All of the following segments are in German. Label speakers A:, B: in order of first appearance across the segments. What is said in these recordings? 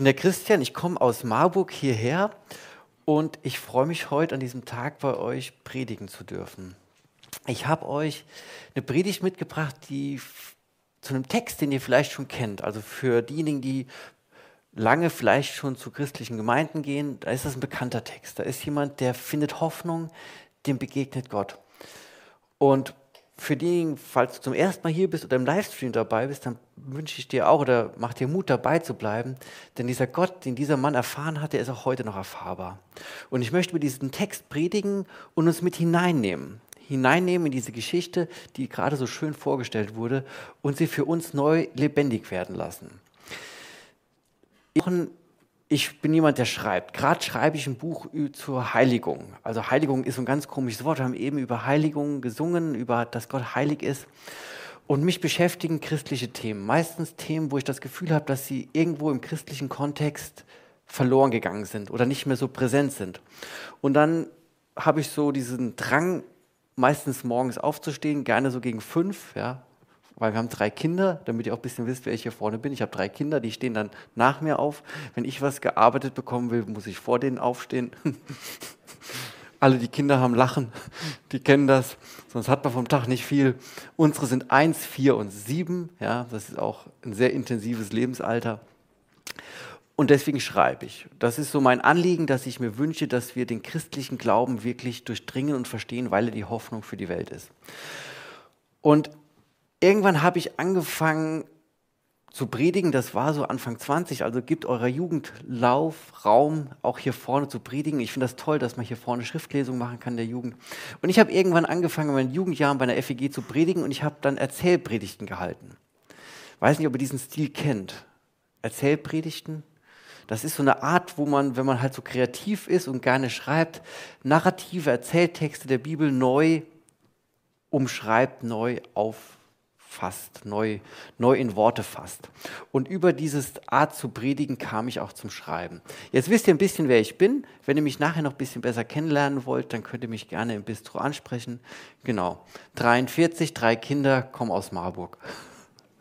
A: bin der Christian, ich komme aus Marburg hierher und ich freue mich heute an diesem Tag bei euch predigen zu dürfen. Ich habe euch eine Predigt mitgebracht, die zu einem Text, den ihr vielleicht schon kennt. Also für diejenigen, die lange vielleicht schon zu christlichen Gemeinden gehen, da ist das ein bekannter Text. Da ist jemand, der findet Hoffnung, dem begegnet Gott. Und für diejenigen, falls du zum ersten Mal hier bist oder im Livestream dabei bist, dann wünsche ich dir auch oder mach dir Mut dabei zu bleiben, denn dieser Gott, den dieser Mann erfahren hat, der ist auch heute noch erfahrbar. Und ich möchte über diesen Text predigen und uns mit hineinnehmen, hineinnehmen in diese Geschichte, die gerade so schön vorgestellt wurde und sie für uns neu lebendig werden lassen ich bin jemand, der schreibt. Gerade schreibe ich ein Buch zur Heiligung. Also Heiligung ist ein ganz komisches Wort. Wir haben eben über Heiligung gesungen, über dass Gott heilig ist. Und mich beschäftigen christliche Themen. Meistens Themen, wo ich das Gefühl habe, dass sie irgendwo im christlichen Kontext verloren gegangen sind oder nicht mehr so präsent sind. Und dann habe ich so diesen Drang, meistens morgens aufzustehen, gerne so gegen fünf, ja, weil wir haben drei Kinder, damit ihr auch ein bisschen wisst, wer ich hier vorne bin. Ich habe drei Kinder, die stehen dann nach mir auf. Wenn ich was gearbeitet bekommen will, muss ich vor denen aufstehen. Alle die Kinder haben Lachen, die kennen das, sonst hat man vom Tag nicht viel. Unsere sind eins, vier und sieben. Ja, das ist auch ein sehr intensives Lebensalter. Und deswegen schreibe ich. Das ist so mein Anliegen, dass ich mir wünsche, dass wir den christlichen Glauben wirklich durchdringen und verstehen, weil er die Hoffnung für die Welt ist. Und irgendwann habe ich angefangen zu predigen, das war so Anfang 20, also gibt eurer Jugend Lauf, Raum, auch hier vorne zu predigen. Ich finde das toll, dass man hier vorne Schriftlesung machen kann der Jugend. Und ich habe irgendwann angefangen, in meinen Jugendjahren bei einer FEG zu predigen und ich habe dann Erzählpredigten gehalten. Weiß nicht, ob ihr diesen Stil kennt. Erzählpredigten. Das ist so eine Art, wo man, wenn man halt so kreativ ist und gerne schreibt, narrative Erzähltexte der Bibel neu umschreibt, neu auf fasst, neu, neu in Worte fasst. Und über diese Art zu predigen kam ich auch zum Schreiben. Jetzt wisst ihr ein bisschen, wer ich bin. Wenn ihr mich nachher noch ein bisschen besser kennenlernen wollt, dann könnt ihr mich gerne im Bistro ansprechen. Genau. 43, drei Kinder, komme aus Marburg.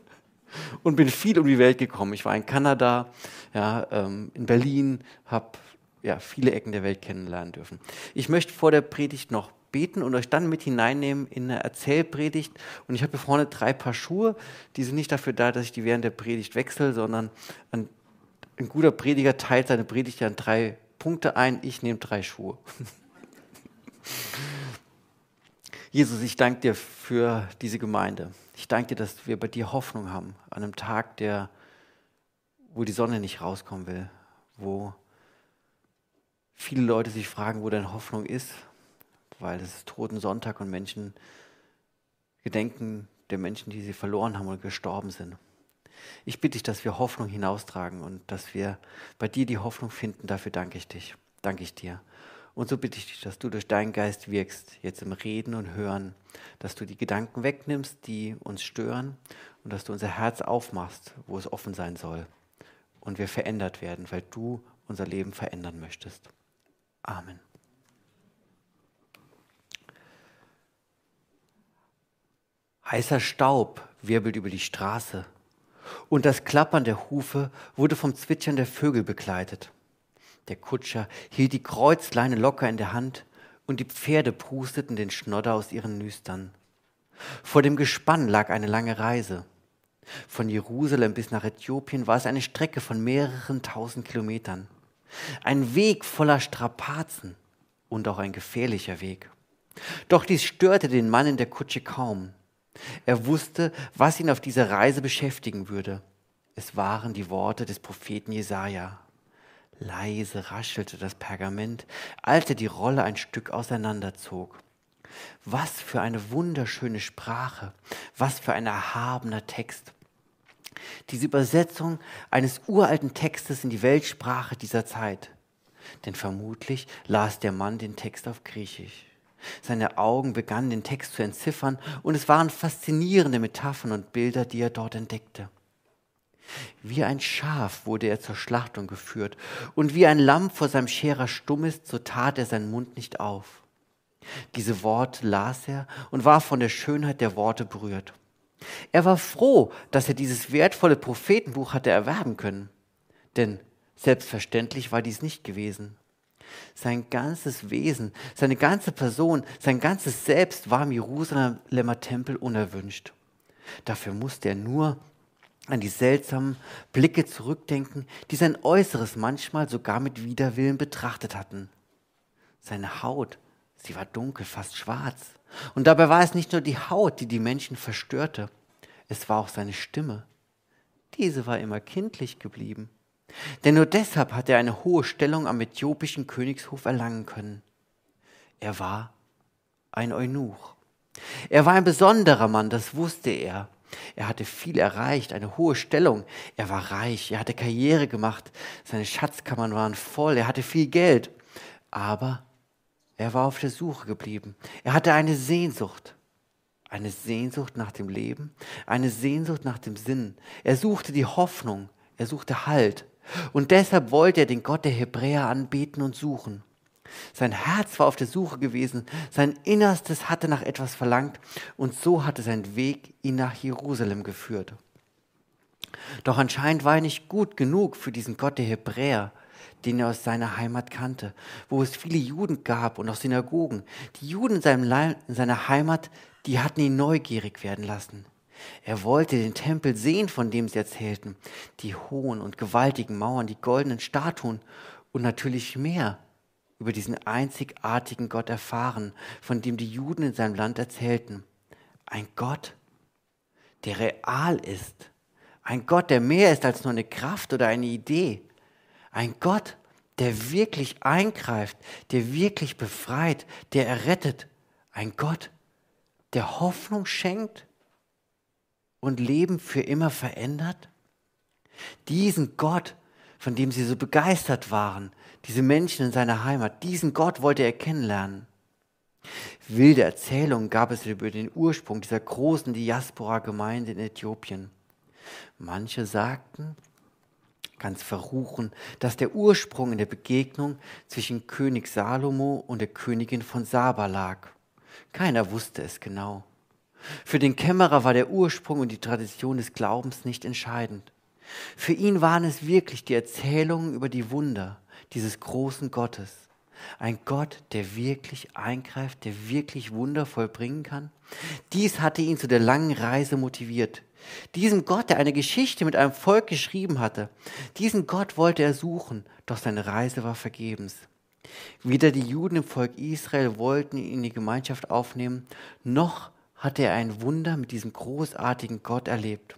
A: Und bin viel um die Welt gekommen. Ich war in Kanada, ja, ähm, in Berlin, habe ja, viele Ecken der Welt kennenlernen dürfen. Ich möchte vor der Predigt noch beten und euch dann mit hineinnehmen in eine Erzählpredigt. Und ich habe hier vorne drei Paar Schuhe. Die sind nicht dafür da, dass ich die während der Predigt wechsle, sondern ein, ein guter Prediger teilt seine Predigt ja in drei Punkte ein. Ich nehme drei Schuhe. Jesus, ich danke dir für diese Gemeinde. Ich danke dir, dass wir bei dir Hoffnung haben an einem Tag, der, wo die Sonne nicht rauskommen will, wo viele Leute sich fragen, wo deine Hoffnung ist, weil es ist Toten Sonntag und Menschen gedenken der Menschen, die sie verloren haben oder gestorben sind. Ich bitte dich, dass wir Hoffnung hinaustragen und dass wir bei dir die Hoffnung finden. Dafür danke ich dich. Danke ich dir. Und so bitte ich dich, dass du durch deinen Geist wirkst, jetzt im Reden und Hören, dass du die Gedanken wegnimmst, die uns stören und dass du unser Herz aufmachst, wo es offen sein soll und wir verändert werden, weil du unser Leben verändern möchtest. Amen. Heißer Staub wirbelt über die Straße und das Klappern der Hufe wurde vom Zwitschern der Vögel begleitet. Der Kutscher hielt die Kreuzleine locker in der Hand und die Pferde prusteten den Schnodder aus ihren Nüstern. Vor dem Gespann lag eine lange Reise. Von Jerusalem bis nach Äthiopien war es eine Strecke von mehreren tausend Kilometern. Ein Weg voller Strapazen und auch ein gefährlicher Weg. Doch dies störte den Mann in der Kutsche kaum. Er wusste, was ihn auf dieser Reise beschäftigen würde. Es waren die Worte des Propheten Jesaja. Leise raschelte das Pergament, als er die Rolle ein Stück auseinanderzog. Was für eine wunderschöne Sprache, was für ein erhabener Text. Diese Übersetzung eines uralten Textes in die Weltsprache dieser Zeit. Denn vermutlich las der Mann den Text auf Griechisch. Seine Augen begannen den Text zu entziffern und es waren faszinierende Metaphern und Bilder, die er dort entdeckte. Wie ein Schaf wurde er zur Schlachtung geführt und wie ein Lamm vor seinem Scherer stumm ist, so tat er seinen Mund nicht auf. Diese Worte las er und war von der Schönheit der Worte berührt. Er war froh, dass er dieses wertvolle Prophetenbuch hatte erwerben können, denn Selbstverständlich war dies nicht gewesen. Sein ganzes Wesen, seine ganze Person, sein ganzes Selbst war im Jerusalemer Tempel unerwünscht. Dafür musste er nur an die seltsamen Blicke zurückdenken, die sein Äußeres manchmal sogar mit Widerwillen betrachtet hatten. Seine Haut, sie war dunkel, fast schwarz. Und dabei war es nicht nur die Haut, die die Menschen verstörte, es war auch seine Stimme. Diese war immer kindlich geblieben. Denn nur deshalb hatte er eine hohe Stellung am äthiopischen Königshof erlangen können. Er war ein Eunuch. Er war ein besonderer Mann, das wusste er. Er hatte viel erreicht, eine hohe Stellung. Er war reich, er hatte Karriere gemacht, seine Schatzkammern waren voll, er hatte viel Geld. Aber er war auf der Suche geblieben. Er hatte eine Sehnsucht. Eine Sehnsucht nach dem Leben, eine Sehnsucht nach dem Sinn. Er suchte die Hoffnung, er suchte Halt. Und deshalb wollte er den Gott der Hebräer anbeten und suchen. Sein Herz war auf der Suche gewesen, sein Innerstes hatte nach etwas verlangt und so hatte sein Weg ihn nach Jerusalem geführt. Doch anscheinend war er nicht gut genug für diesen Gott der Hebräer, den er aus seiner Heimat kannte, wo es viele Juden gab und auch Synagogen. Die Juden in, seinem in seiner Heimat, die hatten ihn neugierig werden lassen. Er wollte den Tempel sehen, von dem sie erzählten, die hohen und gewaltigen Mauern, die goldenen Statuen und natürlich mehr über diesen einzigartigen Gott erfahren, von dem die Juden in seinem Land erzählten. Ein Gott, der real ist. Ein Gott, der mehr ist als nur eine Kraft oder eine Idee. Ein Gott, der wirklich eingreift, der wirklich befreit, der errettet. Ein Gott, der Hoffnung schenkt und Leben für immer verändert. Diesen Gott, von dem sie so begeistert waren, diese Menschen in seiner Heimat, diesen Gott wollte er kennenlernen. Wilde Erzählungen gab es über den Ursprung dieser großen Diaspora-Gemeinde in Äthiopien. Manche sagten, ganz verruchen, dass der Ursprung in der Begegnung zwischen König Salomo und der Königin von Saba lag. Keiner wusste es genau. Für den Kämmerer war der Ursprung und die Tradition des Glaubens nicht entscheidend. Für ihn waren es wirklich die Erzählungen über die Wunder dieses großen Gottes. Ein Gott, der wirklich eingreift, der wirklich Wunder vollbringen kann. Dies hatte ihn zu der langen Reise motiviert. Diesen Gott, der eine Geschichte mit einem Volk geschrieben hatte, diesen Gott wollte er suchen, doch seine Reise war vergebens. Weder die Juden im Volk Israel wollten ihn in die Gemeinschaft aufnehmen, noch hatte er ein Wunder mit diesem großartigen Gott erlebt.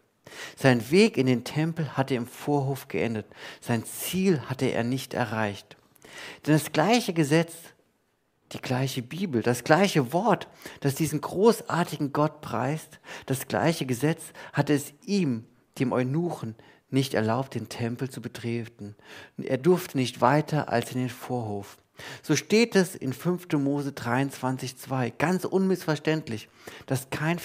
A: Sein Weg in den Tempel hatte im Vorhof geendet. Sein Ziel hatte er nicht erreicht. Denn das gleiche Gesetz, die gleiche Bibel, das gleiche Wort, das diesen großartigen Gott preist, das gleiche Gesetz hatte es ihm, dem Eunuchen, nicht erlaubt, den Tempel zu betreten. Er durfte nicht weiter als in den Vorhof. So steht es in 5. Mose 23,2, ganz unmissverständlich, dass kein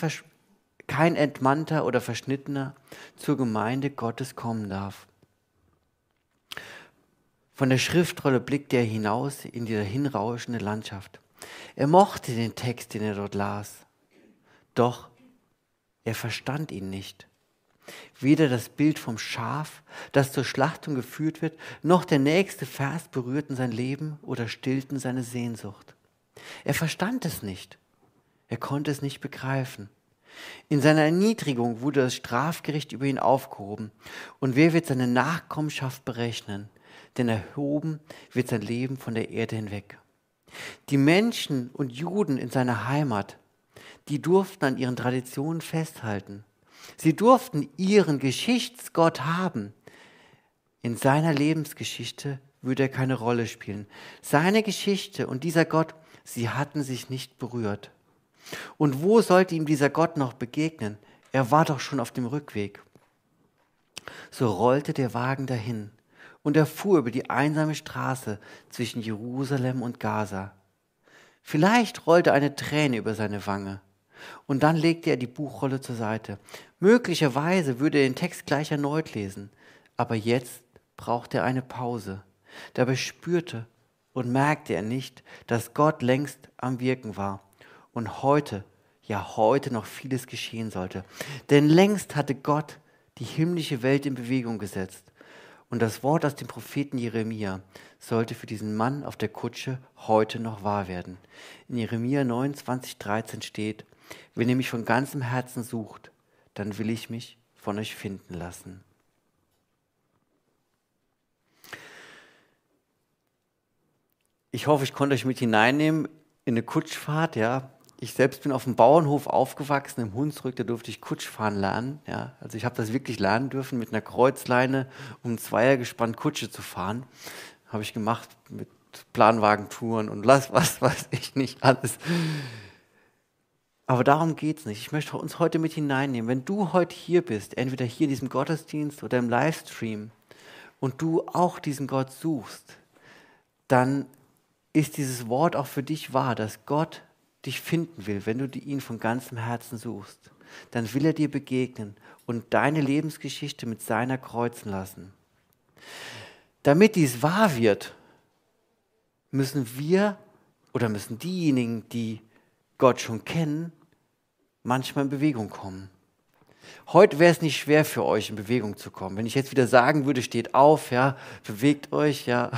A: kein Entmannter oder Verschnittener zur Gemeinde Gottes kommen darf. Von der Schriftrolle blickte er hinaus in diese hinrauschende Landschaft. Er mochte den Text, den er dort las. Doch er verstand ihn nicht. Weder das Bild vom Schaf, das zur Schlachtung geführt wird, noch der nächste Vers berührten sein Leben oder stillten seine Sehnsucht. Er verstand es nicht. Er konnte es nicht begreifen. In seiner Erniedrigung wurde das Strafgericht über ihn aufgehoben. Und wer wird seine Nachkommenschaft berechnen? Denn erhoben wird sein Leben von der Erde hinweg. Die Menschen und Juden in seiner Heimat, die durften an ihren Traditionen festhalten. Sie durften ihren Geschichtsgott haben. In seiner Lebensgeschichte würde er keine Rolle spielen. Seine Geschichte und dieser Gott, sie hatten sich nicht berührt. Und wo sollte ihm dieser Gott noch begegnen? Er war doch schon auf dem Rückweg. So rollte der Wagen dahin und er fuhr über die einsame Straße zwischen Jerusalem und Gaza. Vielleicht rollte eine Träne über seine Wange und dann legte er die Buchrolle zur Seite. Möglicherweise würde er den Text gleich erneut lesen, aber jetzt brauchte er eine Pause. Dabei spürte und merkte er nicht, dass Gott längst am Wirken war und heute, ja heute noch vieles geschehen sollte. Denn längst hatte Gott die himmlische Welt in Bewegung gesetzt. Und das Wort aus dem Propheten Jeremia sollte für diesen Mann auf der Kutsche heute noch wahr werden. In Jeremia 29, 13 steht, wenn ihr mich von ganzem Herzen sucht, dann will ich mich von euch finden lassen. Ich hoffe, ich konnte euch mit hineinnehmen in eine Kutschfahrt, ja. Ich selbst bin auf dem Bauernhof aufgewachsen, im Hunsrück, da durfte ich Kutschfahren lernen, ja. Also ich habe das wirklich lernen dürfen, mit einer Kreuzleine um ein Zweiergespann Kutsche zu fahren. Habe ich gemacht mit Planwagentouren und was, was weiß ich nicht alles. Aber darum geht es nicht. Ich möchte uns heute mit hineinnehmen. Wenn du heute hier bist, entweder hier in diesem Gottesdienst oder im Livestream, und du auch diesen Gott suchst, dann ist dieses Wort auch für dich wahr, dass Gott dich finden will, wenn du ihn von ganzem Herzen suchst. Dann will er dir begegnen und deine Lebensgeschichte mit seiner kreuzen lassen. Damit dies wahr wird, müssen wir oder müssen diejenigen, die Gott schon kennen, manchmal in Bewegung kommen. Heute wäre es nicht schwer für euch, in Bewegung zu kommen. Wenn ich jetzt wieder sagen würde, steht auf, ja, bewegt euch, ja,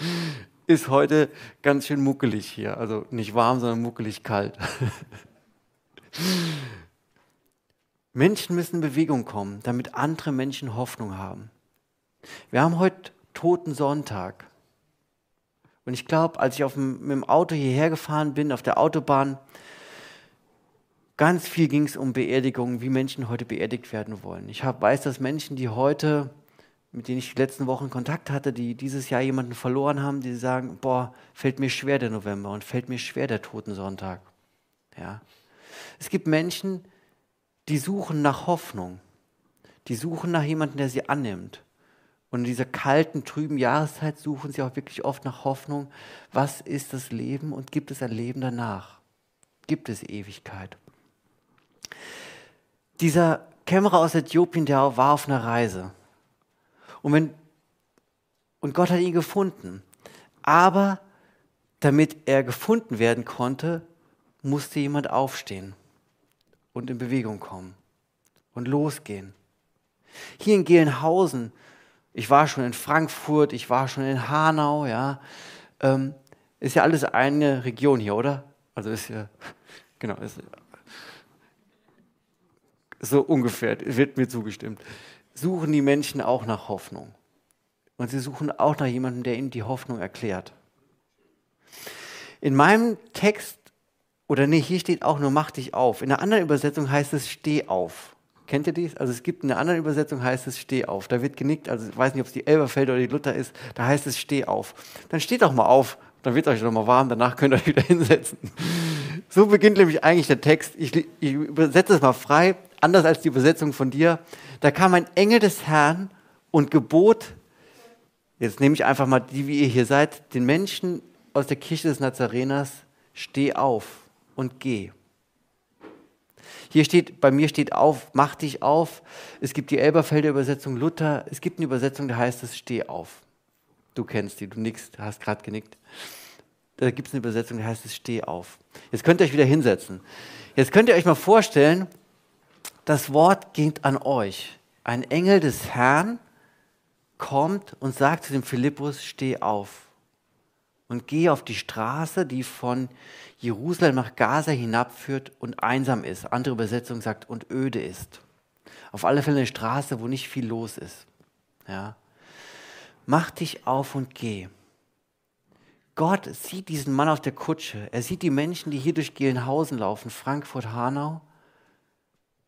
A: ist heute ganz schön muckelig hier. Also nicht warm, sondern muckelig kalt. Menschen müssen in Bewegung kommen, damit andere Menschen Hoffnung haben. Wir haben heute Toten Sonntag. Und ich glaube, als ich dem, mit dem Auto hierher gefahren bin, auf der Autobahn, ganz viel ging es um Beerdigungen, wie Menschen heute beerdigt werden wollen. Ich hab, weiß, dass Menschen, die heute mit denen ich die letzten Wochen Kontakt hatte, die dieses Jahr jemanden verloren haben, die sagen, boah, fällt mir schwer der November und fällt mir schwer der Totensonntag. Ja. Es gibt Menschen, die suchen nach Hoffnung. Die suchen nach jemandem, der sie annimmt. Und in dieser kalten, trüben Jahreszeit suchen sie auch wirklich oft nach Hoffnung. Was ist das Leben und gibt es ein Leben danach? Gibt es Ewigkeit? Dieser Kämmerer aus Äthiopien, der war auf einer Reise. Und, wenn, und Gott hat ihn gefunden. Aber damit er gefunden werden konnte, musste jemand aufstehen und in Bewegung kommen und losgehen. Hier in Gelnhausen, ich war schon in Frankfurt, ich war schon in Hanau, ja, ähm, ist ja alles eine Region hier, oder? Also ist ja, genau, ist so ungefähr, wird mir zugestimmt suchen die Menschen auch nach Hoffnung. Und sie suchen auch nach jemandem, der ihnen die Hoffnung erklärt. In meinem Text, oder nee, hier steht auch nur mach dich auf. In einer anderen Übersetzung heißt es steh auf. Kennt ihr dies? Also es gibt in einer anderen Übersetzung heißt es steh auf. Da wird genickt, also ich weiß nicht, ob es die Elberfelder oder die Luther ist, da heißt es steh auf. Dann steht doch mal auf, dann wird euch doch mal warm, danach könnt ihr euch wieder hinsetzen. So beginnt nämlich eigentlich der Text. Ich, ich übersetze es mal frei, anders als die Übersetzung von dir. Da kam ein Engel des Herrn und gebot, jetzt nehme ich einfach mal die, wie ihr hier seid, den Menschen aus der Kirche des Nazareners, steh auf und geh. Hier steht, bei mir steht auf, mach dich auf. Es gibt die Elberfelder Übersetzung Luther. Es gibt eine Übersetzung, da heißt es, steh auf. Du kennst die, du nickst, hast gerade genickt. Da gibt es eine Übersetzung, die heißt es, steh auf. Jetzt könnt ihr euch wieder hinsetzen. Jetzt könnt ihr euch mal vorstellen, das Wort geht an euch. Ein Engel des Herrn kommt und sagt zu dem Philippus, steh auf und geh auf die Straße, die von Jerusalem nach Gaza hinabführt und einsam ist. Andere Übersetzung sagt und öde ist. Auf alle Fälle eine Straße, wo nicht viel los ist. Ja. Mach dich auf und geh. Gott sieht diesen Mann auf der Kutsche. Er sieht die Menschen, die hier durch Gelnhausen laufen, Frankfurt, Hanau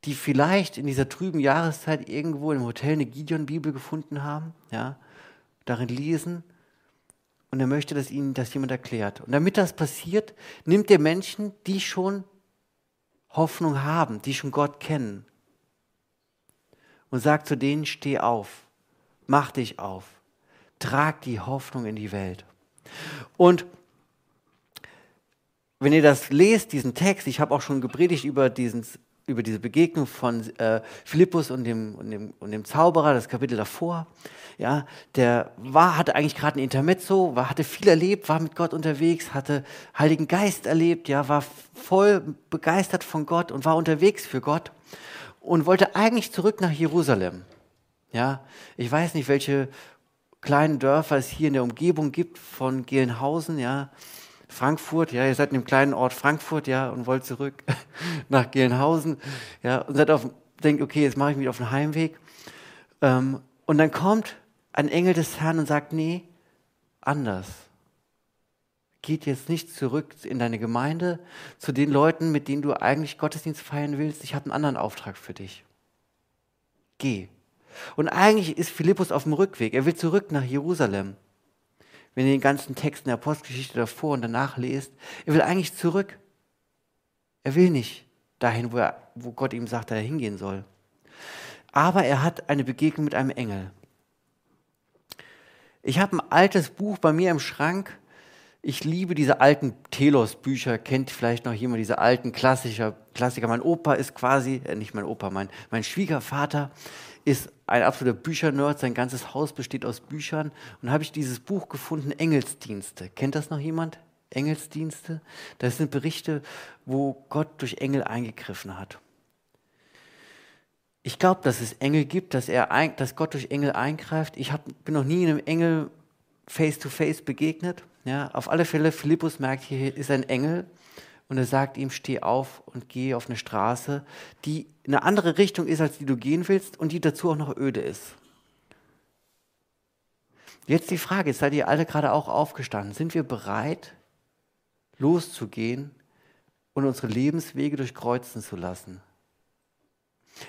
A: die vielleicht in dieser trüben Jahreszeit irgendwo im Hotel eine Gideon-Bibel gefunden haben, ja, darin lesen und er möchte, dass ihnen das jemand erklärt. Und damit das passiert, nimmt er Menschen, die schon Hoffnung haben, die schon Gott kennen und sagt zu denen, steh auf, mach dich auf, trag die Hoffnung in die Welt. Und wenn ihr das lest, diesen Text, ich habe auch schon gepredigt über diesen über diese Begegnung von äh, Philippus und dem, und, dem, und dem Zauberer, das Kapitel davor. Ja, der war, hatte eigentlich gerade ein Intermezzo, war, hatte viel erlebt, war mit Gott unterwegs, hatte Heiligen Geist erlebt, ja, war voll begeistert von Gott und war unterwegs für Gott und wollte eigentlich zurück nach Jerusalem. Ja, ich weiß nicht, welche kleinen Dörfer es hier in der Umgebung gibt von Gelnhausen, ja. Frankfurt, ja, ihr seid in dem kleinen Ort Frankfurt, ja, und wollt zurück nach Gelnhausen, ja, und seid auf, denkt, okay, jetzt mache ich mich auf den Heimweg. Ähm, und dann kommt ein Engel des Herrn und sagt, nee, anders. Geht jetzt nicht zurück in deine Gemeinde, zu den Leuten, mit denen du eigentlich Gottesdienst feiern willst. Ich habe einen anderen Auftrag für dich. Geh. Und eigentlich ist Philippus auf dem Rückweg. Er will zurück nach Jerusalem. Wenn ihr den ganzen Text in der Apostelgeschichte davor und danach lest, er will eigentlich zurück. Er will nicht dahin, wo, er, wo Gott ihm sagt, dass er hingehen soll. Aber er hat eine Begegnung mit einem Engel. Ich habe ein altes Buch bei mir im Schrank. Ich liebe diese alten Telos-Bücher. Kennt vielleicht noch jemand diese alten Klassiker? Klassiker. Mein Opa ist quasi, äh, nicht mein Opa, mein, mein Schwiegervater ist ein absoluter Büchernerd. Sein ganzes Haus besteht aus Büchern. Und habe ich dieses Buch gefunden, Engelsdienste. Kennt das noch jemand? Engelsdienste? Das sind Berichte, wo Gott durch Engel eingegriffen hat. Ich glaube, dass es Engel gibt, dass, er, dass Gott durch Engel eingreift. Ich hab, bin noch nie einem Engel face-to-face -face begegnet. Ja, auf alle Fälle, Philippus merkt, hier ist ein Engel und er sagt ihm, steh auf und geh auf eine Straße, die eine andere Richtung ist, als die du gehen willst und die dazu auch noch öde ist. Jetzt die Frage, seid ihr alle gerade auch aufgestanden. Sind wir bereit, loszugehen und unsere Lebenswege durchkreuzen zu lassen?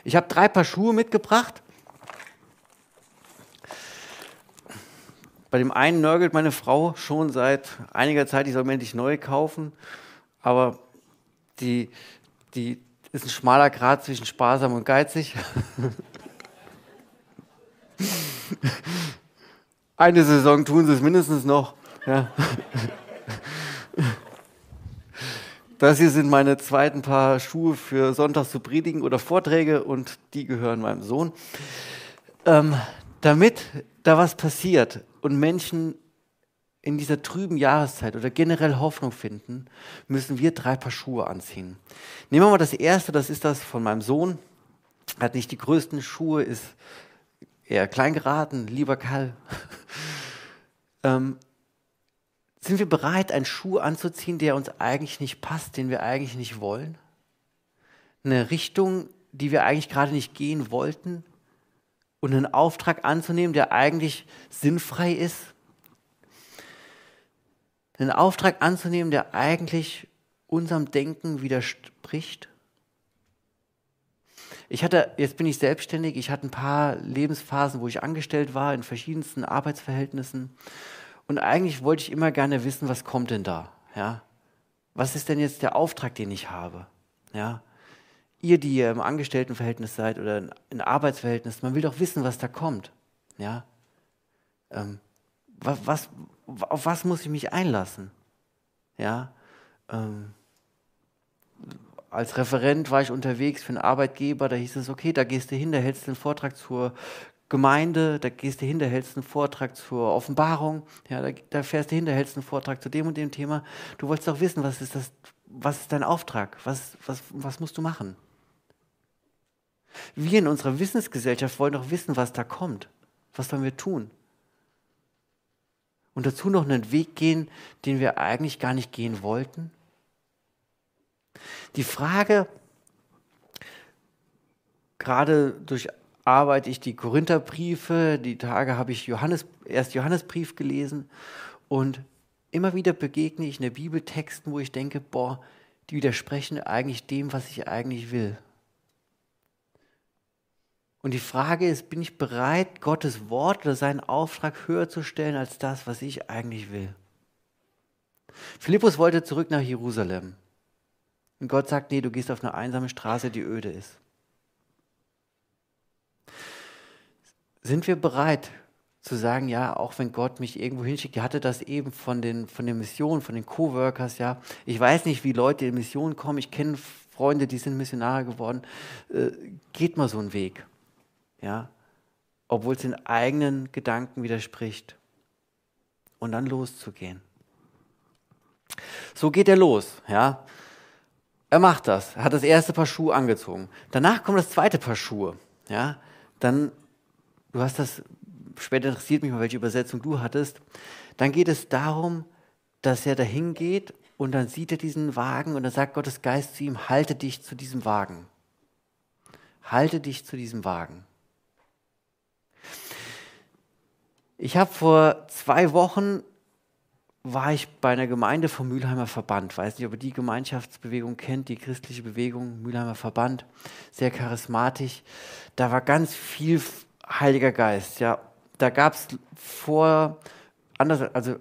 A: Ich habe drei Paar Schuhe mitgebracht. Bei dem einen nörgelt meine Frau schon seit einiger Zeit, ich soll mir endlich neu kaufen aber die, die ist ein schmaler Grad zwischen sparsam und geizig. Eine Saison tun sie es mindestens noch. Ja. Das hier sind meine zweiten Paar Schuhe für Sonntags zu predigen oder Vorträge und die gehören meinem Sohn. Ähm, damit da was passiert und Menschen in dieser trüben Jahreszeit oder generell Hoffnung finden, müssen wir drei Paar Schuhe anziehen. Nehmen wir mal das erste, das ist das von meinem Sohn. Er hat nicht die größten Schuhe, ist eher klein geraten, lieber Karl. ähm, sind wir bereit, einen Schuh anzuziehen, der uns eigentlich nicht passt, den wir eigentlich nicht wollen? Eine Richtung, die wir eigentlich gerade nicht gehen wollten? Und einen Auftrag anzunehmen, der eigentlich sinnfrei ist? Einen Auftrag anzunehmen, der eigentlich unserem Denken widerspricht? Ich hatte, jetzt bin ich selbstständig, ich hatte ein paar Lebensphasen, wo ich angestellt war, in verschiedensten Arbeitsverhältnissen. Und eigentlich wollte ich immer gerne wissen, was kommt denn da? Ja? Was ist denn jetzt der Auftrag, den ich habe? Ja? Ihr, die ihr im Angestelltenverhältnis seid oder in Arbeitsverhältnis, man will doch wissen, was da kommt. Ja? Ähm, was, was, auf was muss ich mich einlassen? Ja, ähm, als Referent war ich unterwegs für einen Arbeitgeber, da hieß es, okay, da gehst du hin, da hältst du einen Vortrag zur Gemeinde, da gehst du hin, da hältst du einen Vortrag zur Offenbarung, ja, da, da fährst du hin, da hältst du einen Vortrag zu dem und dem Thema. Du wolltest doch wissen, was ist das, was ist dein Auftrag? Was, was, was musst du machen? Wir in unserer Wissensgesellschaft wollen doch wissen, was da kommt. Was sollen wir tun? Und dazu noch einen Weg gehen, den wir eigentlich gar nicht gehen wollten? Die Frage, gerade durch arbeite ich die Korintherbriefe, die Tage habe ich Johannes, erst Johannesbrief gelesen und immer wieder begegne ich in der Bibel Texten, wo ich denke, boah, die widersprechen eigentlich dem, was ich eigentlich will. Und die Frage ist, bin ich bereit, Gottes Wort oder seinen Auftrag höher zu stellen als das, was ich eigentlich will? Philippus wollte zurück nach Jerusalem. Und Gott sagt, nee, du gehst auf eine einsame Straße, die öde ist. Sind wir bereit zu sagen, ja, auch wenn Gott mich irgendwo hinschickt, er hatte das eben von den, von den Missionen, von den Coworkers, ja. Ich weiß nicht, wie Leute in Missionen kommen. Ich kenne Freunde, die sind Missionare geworden. Äh, geht mal so einen Weg ja, obwohl es den eigenen Gedanken widerspricht. Und dann loszugehen. So geht er los, ja. Er macht das, er hat das erste Paar Schuhe angezogen. Danach kommt das zweite Paar Schuhe, ja. Dann du hast das, später interessiert mich mal, welche Übersetzung du hattest, dann geht es darum, dass er dahin geht und dann sieht er diesen Wagen und dann sagt Gottes Geist zu ihm, halte dich zu diesem Wagen. Halte dich zu diesem Wagen. Ich habe vor zwei Wochen war ich bei einer Gemeinde vom Mülheimer Verband. Weiß nicht, ob ihr die Gemeinschaftsbewegung kennt, die christliche Bewegung, Mülheimer Verband, sehr charismatisch. Da war ganz viel Heiliger Geist. Ja, da gab es vor, anders, also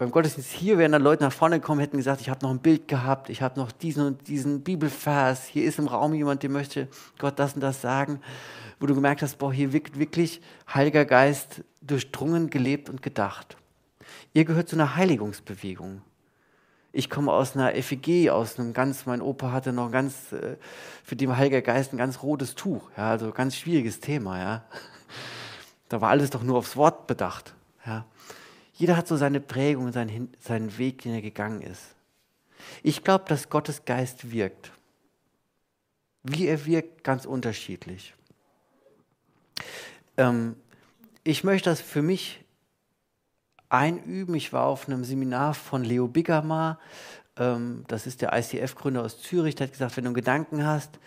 A: beim Gottesdienst hier wären dann Leute nach vorne gekommen, hätten gesagt, ich habe noch ein Bild gehabt, ich habe noch diesen und diesen Bibelvers, hier ist im Raum jemand, der möchte Gott das und das sagen, wo du gemerkt hast, boah, hier wirkt wirklich Heiliger Geist durchdrungen, gelebt und gedacht. Ihr gehört zu einer Heiligungsbewegung. Ich komme aus einer FEG, aus einem ganz, mein Opa hatte noch ein ganz, äh, für den Heiliger Geist ein ganz rotes Tuch, ja, also ganz schwieriges Thema, ja. Da war alles doch nur aufs Wort bedacht, ja. Jeder hat so seine Prägung, seinen, seinen Weg, den er gegangen ist. Ich glaube, dass Gottes Geist wirkt. Wie er wirkt, ganz unterschiedlich. Ähm, ich möchte das für mich einüben. Ich war auf einem Seminar von Leo Biggermar, ähm, das ist der ICF-Gründer aus Zürich, der hat gesagt, wenn du einen Gedanken hast,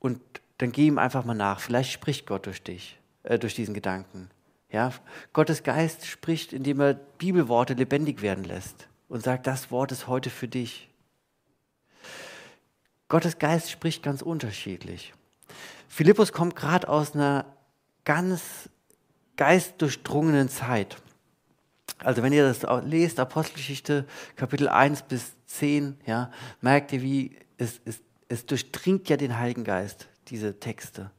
A: und dann geh ihm einfach mal nach. Vielleicht spricht Gott durch dich, äh, durch diesen Gedanken. Ja, Gottes Geist spricht, indem er Bibelworte lebendig werden lässt und sagt, das Wort ist heute für dich. Gottes Geist spricht ganz unterschiedlich. Philippus kommt gerade aus einer ganz geistdurchdrungenen Zeit. Also wenn ihr das lest, Apostelgeschichte Kapitel 1 bis 10, ja, merkt ihr, wie es, es, es durchdringt ja den Heiligen Geist, diese Texte.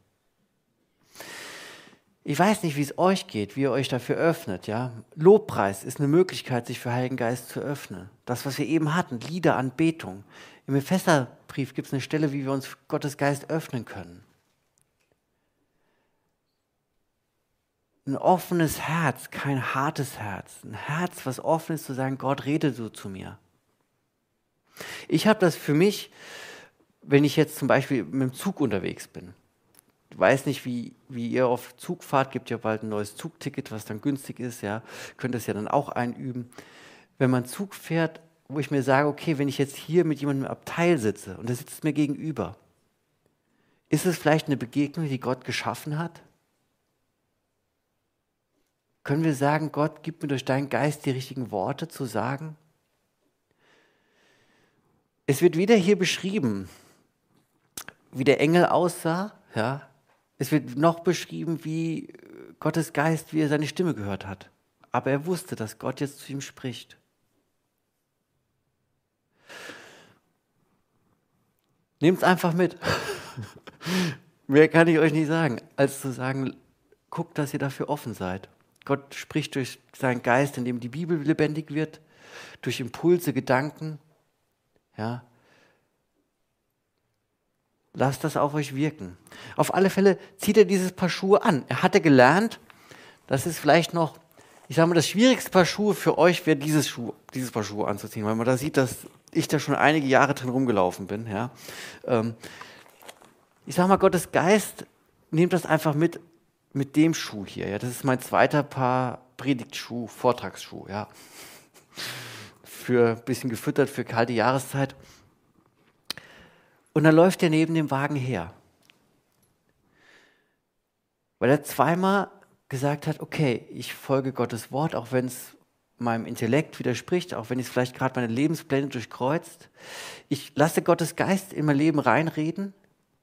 A: Ich weiß nicht, wie es euch geht, wie ihr euch dafür öffnet. Ja? Lobpreis ist eine Möglichkeit, sich für Heiligen Geist zu öffnen. Das, was wir eben hatten, Lieder, Anbetung. Im Epheserbrief gibt es eine Stelle, wie wir uns Gottes Geist öffnen können. Ein offenes Herz, kein hartes Herz. Ein Herz, was offen ist, zu sagen, Gott, rede du zu mir. Ich habe das für mich, wenn ich jetzt zum Beispiel mit dem Zug unterwegs bin weiß nicht, wie, wie ihr auf Zug fahrt, gibt ja bald ein neues Zugticket, was dann günstig ist, ja, könnt es ja dann auch einüben. Wenn man Zug fährt, wo ich mir sage, okay, wenn ich jetzt hier mit jemandem im Abteil sitze und der sitzt mir gegenüber, ist es vielleicht eine Begegnung, die Gott geschaffen hat? Können wir sagen, Gott, gib mir durch deinen Geist die richtigen Worte zu sagen? Es wird wieder hier beschrieben, wie der Engel aussah, ja, es wird noch beschrieben, wie Gottes Geist, wie er seine Stimme gehört hat. Aber er wusste, dass Gott jetzt zu ihm spricht. Nehmt es einfach mit. Mehr kann ich euch nicht sagen, als zu sagen, guckt, dass ihr dafür offen seid. Gott spricht durch seinen Geist, indem die Bibel lebendig wird, durch Impulse, Gedanken. Ja, Lasst das auf euch wirken. Auf alle Fälle zieht er dieses Paar Schuhe an. Er hatte gelernt, das ist vielleicht noch, ich sage mal, das schwierigste Paar Schuhe für euch wäre dieses Schuh, dieses Paar Schuhe anzuziehen, weil man da sieht, dass ich da schon einige Jahre drin rumgelaufen bin. Ja. Ähm, ich sage mal, Gottes Geist nehmt das einfach mit, mit dem Schuh hier. Ja. Das ist mein zweiter Paar Predigtschuh, Vortragsschuh. Ja. Für ein bisschen gefüttert für kalte Jahreszeit. Und dann läuft er neben dem Wagen her. Weil er zweimal gesagt hat, okay, ich folge Gottes Wort, auch wenn es meinem Intellekt widerspricht, auch wenn es vielleicht gerade meine Lebenspläne durchkreuzt. Ich lasse Gottes Geist in mein Leben reinreden,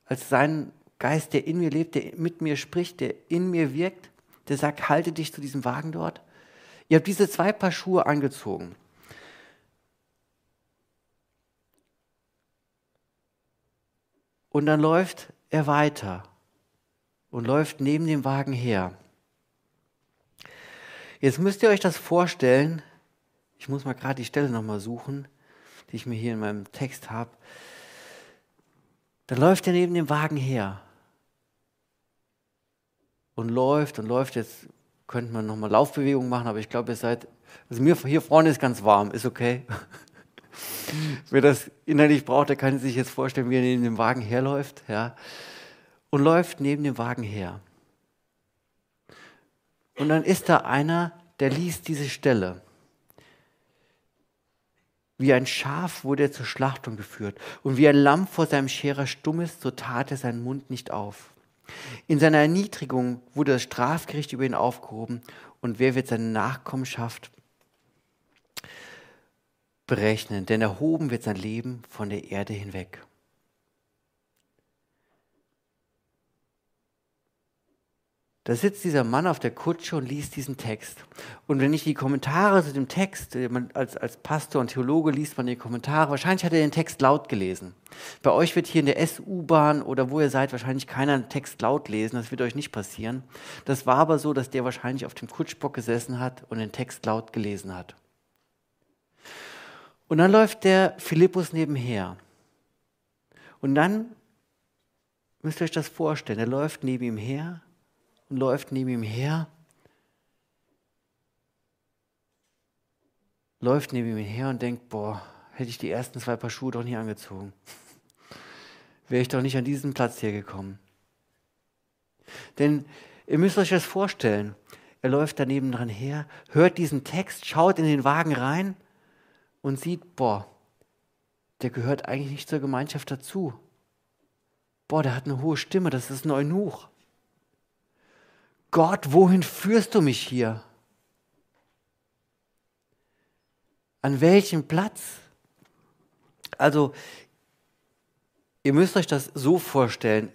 A: als sein Geist, der in mir lebt, der mit mir spricht, der in mir wirkt, der sagt, halte dich zu diesem Wagen dort. Ihr habt diese zwei Paar Schuhe angezogen. Und dann läuft er weiter und läuft neben dem Wagen her. Jetzt müsst ihr euch das vorstellen. Ich muss mal gerade die Stelle nochmal suchen, die ich mir hier in meinem Text habe. Dann läuft er neben dem Wagen her und läuft und läuft. Jetzt könnte man nochmal Laufbewegungen machen, aber ich glaube, ihr seid, also mir hier vorne ist ganz warm, ist okay. Wer das innerlich braucht, der kann sich jetzt vorstellen, wie er neben dem Wagen herläuft, ja, und läuft neben dem Wagen her. Und dann ist da einer, der liest diese Stelle. Wie ein Schaf wurde er zur Schlachtung geführt und wie ein Lamm vor seinem Scherer stumm ist, so tat er seinen Mund nicht auf. In seiner Erniedrigung wurde das Strafgericht über ihn aufgehoben und wer wird seine Nachkommenschaft berechnen? Denn erhoben wird sein Leben von der Erde hinweg. Da sitzt dieser Mann auf der Kutsche und liest diesen Text. Und wenn ich die Kommentare zu dem Text, als, als Pastor und Theologe liest man die Kommentare, wahrscheinlich hat er den Text laut gelesen. Bei euch wird hier in der SU-Bahn oder wo ihr seid wahrscheinlich keiner einen Text laut lesen, das wird euch nicht passieren. Das war aber so, dass der wahrscheinlich auf dem Kutschbock gesessen hat und den Text laut gelesen hat. Und dann läuft der Philippus nebenher. Und dann müsst ihr euch das vorstellen, er läuft neben ihm her und läuft neben ihm her. Läuft neben ihm her und denkt, boah, hätte ich die ersten zwei Paar Schuhe doch nicht angezogen. Wäre ich doch nicht an diesen Platz hier gekommen. Denn ihr müsst euch das vorstellen. Er läuft daneben dran her, hört diesen Text, schaut in den Wagen rein und sieht, boah, der gehört eigentlich nicht zur Gemeinschaft dazu. Boah, der hat eine hohe Stimme, das ist ein Eunuch. Gott, wohin führst du mich hier? An welchem Platz? Also, ihr müsst euch das so vorstellen.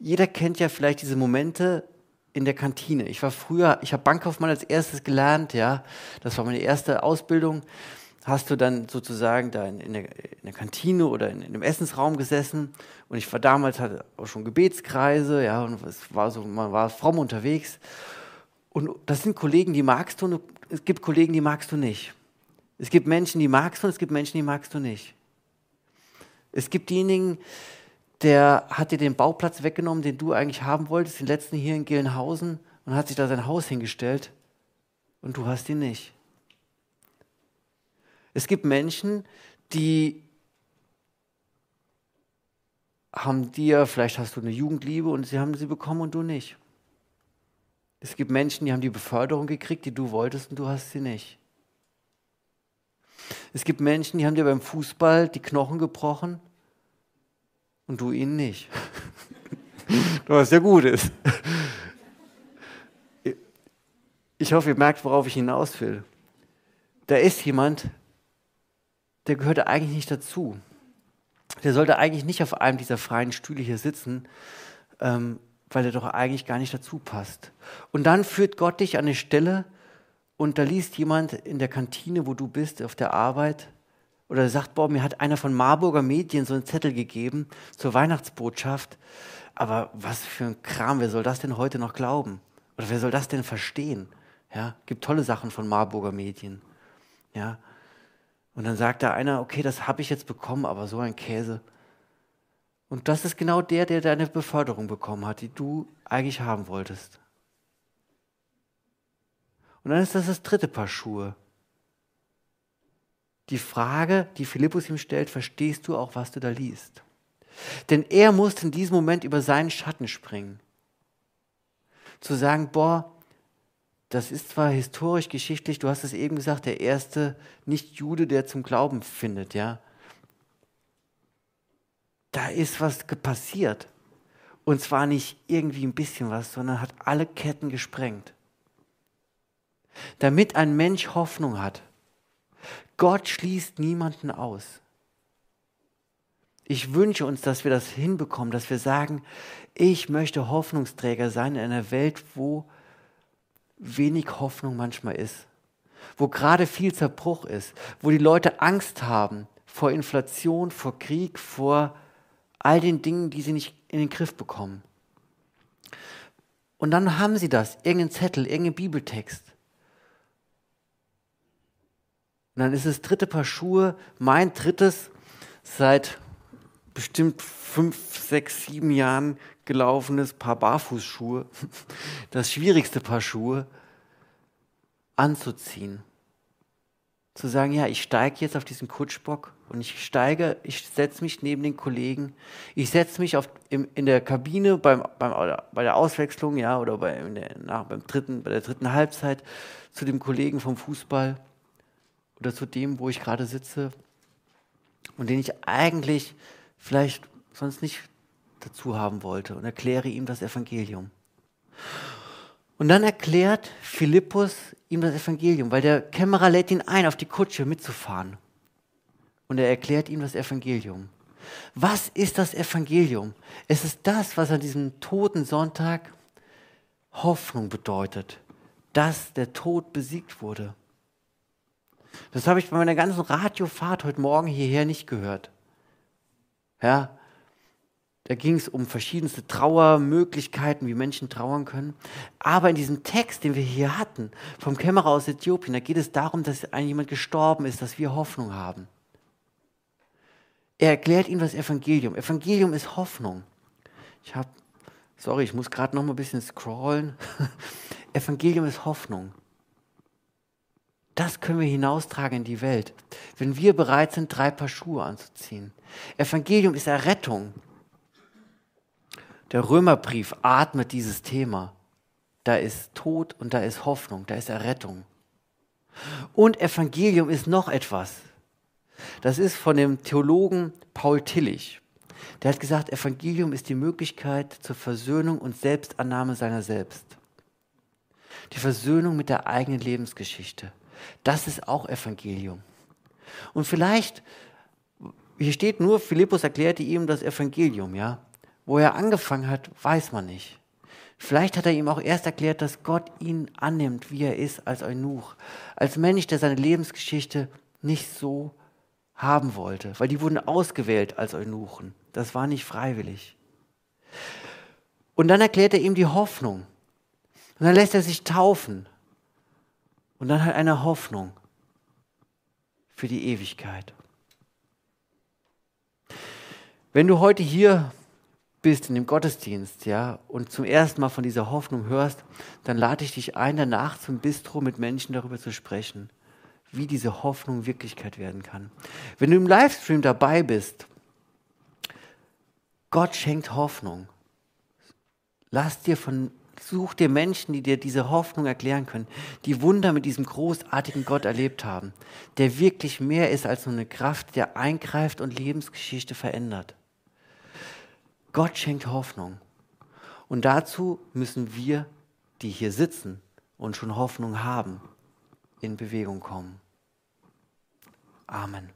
A: Jeder kennt ja vielleicht diese Momente in der Kantine. Ich war früher, ich habe Bankkaufmann als erstes gelernt, ja. Das war meine erste Ausbildung hast du dann sozusagen da in, in, der, in der, Kantine oder in, in, einem Essensraum gesessen und ich war damals hatte auch schon Gebetskreise, ja, und es war so, man war fromm unterwegs. Und das sind Kollegen, die magst du, und es gibt Kollegen, die magst du nicht. Es gibt Menschen, die magst du, und es gibt Menschen, die magst du nicht. Es gibt diejenigen, der hat dir den Bauplatz weggenommen, den du eigentlich haben wolltest, den letzten hier in Gelnhausen, und hat sich da sein Haus hingestellt, und du hast ihn nicht. Es gibt Menschen, die haben dir, vielleicht hast du eine Jugendliebe und sie haben sie bekommen und du nicht. Es gibt Menschen, die haben die Beförderung gekriegt, die du wolltest und du hast sie nicht. Es gibt Menschen, die haben dir beim Fußball die Knochen gebrochen und du ihnen nicht. Was ja gut ist. Ich hoffe, ihr merkt, worauf ich hinaus will. Da ist jemand, der gehörte eigentlich nicht dazu. Der sollte eigentlich nicht auf einem dieser freien Stühle hier sitzen, ähm, weil er doch eigentlich gar nicht dazu passt. Und dann führt Gott dich an eine Stelle und da liest jemand in der Kantine, wo du bist, auf der Arbeit, oder sagt, boah, mir hat einer von Marburger Medien so einen Zettel gegeben zur Weihnachtsbotschaft. Aber was für ein Kram, wer soll das denn heute noch glauben? Oder wer soll das denn verstehen? Ja, gibt tolle Sachen von Marburger Medien. Ja, und dann sagt da einer, okay, das habe ich jetzt bekommen, aber so ein Käse. Und das ist genau der, der deine Beförderung bekommen hat, die du eigentlich haben wolltest. Und dann ist das das dritte Paar Schuhe. Die Frage, die Philippus ihm stellt, verstehst du auch, was du da liest? Denn er musste in diesem Moment über seinen Schatten springen. Zu sagen, boah, das ist zwar historisch, geschichtlich, du hast es eben gesagt, der erste Nicht-Jude, der zum Glauben findet, ja. Da ist was passiert. Und zwar nicht irgendwie ein bisschen was, sondern hat alle Ketten gesprengt. Damit ein Mensch Hoffnung hat. Gott schließt niemanden aus. Ich wünsche uns, dass wir das hinbekommen, dass wir sagen, ich möchte Hoffnungsträger sein in einer Welt, wo wenig Hoffnung manchmal ist, wo gerade viel Zerbruch ist, wo die Leute Angst haben vor Inflation, vor Krieg, vor all den Dingen, die sie nicht in den Griff bekommen. Und dann haben sie das, irgendeinen Zettel, irgendeinen Bibeltext. Und dann ist das dritte Paar Schuhe, mein drittes, seit bestimmt fünf, sechs, sieben Jahren gelaufenes Paar Barfußschuhe, das schwierigste Paar Schuhe, anzuziehen. zu sagen, ja, ich steige jetzt auf diesen Kutschbock und ich steige, ich setze mich neben den Kollegen, ich setze mich auf, im, in der Kabine beim, beim, bei der Auswechslung, ja, oder bei, der, nach, beim dritten, bei der dritten Halbzeit zu dem Kollegen vom Fußball oder zu dem, wo ich gerade sitze und den ich eigentlich vielleicht sonst nicht dazu haben wollte und erkläre ihm das Evangelium. Und dann erklärt Philippus ihm das Evangelium, weil der Kämmerer lädt ihn ein, auf die Kutsche mitzufahren. Und er erklärt ihm das Evangelium. Was ist das Evangelium? Es ist das, was an diesem toten Sonntag Hoffnung bedeutet, dass der Tod besiegt wurde. Das habe ich bei meiner ganzen Radiofahrt heute Morgen hierher nicht gehört. Ja, da ging es um verschiedenste Trauermöglichkeiten, wie Menschen trauern können. Aber in diesem Text, den wir hier hatten, vom Kämmerer aus Äthiopien, da geht es darum, dass jemand gestorben ist, dass wir Hoffnung haben. Er erklärt ihm das Evangelium. Evangelium ist Hoffnung. Ich habe, sorry, ich muss gerade noch mal ein bisschen scrollen. Evangelium ist Hoffnung. Das können wir hinaustragen in die Welt, wenn wir bereit sind, drei Paar Schuhe anzuziehen. Evangelium ist Errettung. Der Römerbrief atmet dieses Thema. Da ist Tod und da ist Hoffnung, da ist Errettung. Und Evangelium ist noch etwas. Das ist von dem Theologen Paul Tillich. Der hat gesagt, Evangelium ist die Möglichkeit zur Versöhnung und Selbstannahme seiner selbst. Die Versöhnung mit der eigenen Lebensgeschichte. Das ist auch Evangelium. Und vielleicht, hier steht nur, Philippus erklärte ihm das Evangelium, ja. Wo er angefangen hat, weiß man nicht. Vielleicht hat er ihm auch erst erklärt, dass Gott ihn annimmt, wie er ist, als Eunuch. Als Mensch, der seine Lebensgeschichte nicht so haben wollte. Weil die wurden ausgewählt als Eunuchen. Das war nicht freiwillig. Und dann erklärt er ihm die Hoffnung. Und dann lässt er sich taufen. Und dann hat er eine Hoffnung für die Ewigkeit. Wenn du heute hier bist in dem Gottesdienst, ja, und zum ersten Mal von dieser Hoffnung hörst, dann lade ich dich ein, danach zum Bistro mit Menschen darüber zu sprechen, wie diese Hoffnung Wirklichkeit werden kann. Wenn du im Livestream dabei bist, Gott schenkt Hoffnung. Lass dir von, such dir Menschen, die dir diese Hoffnung erklären können, die Wunder mit diesem großartigen Gott erlebt haben, der wirklich mehr ist als nur eine Kraft, der eingreift und Lebensgeschichte verändert. Gott schenkt Hoffnung. Und dazu müssen wir, die hier sitzen und schon Hoffnung haben, in Bewegung kommen. Amen.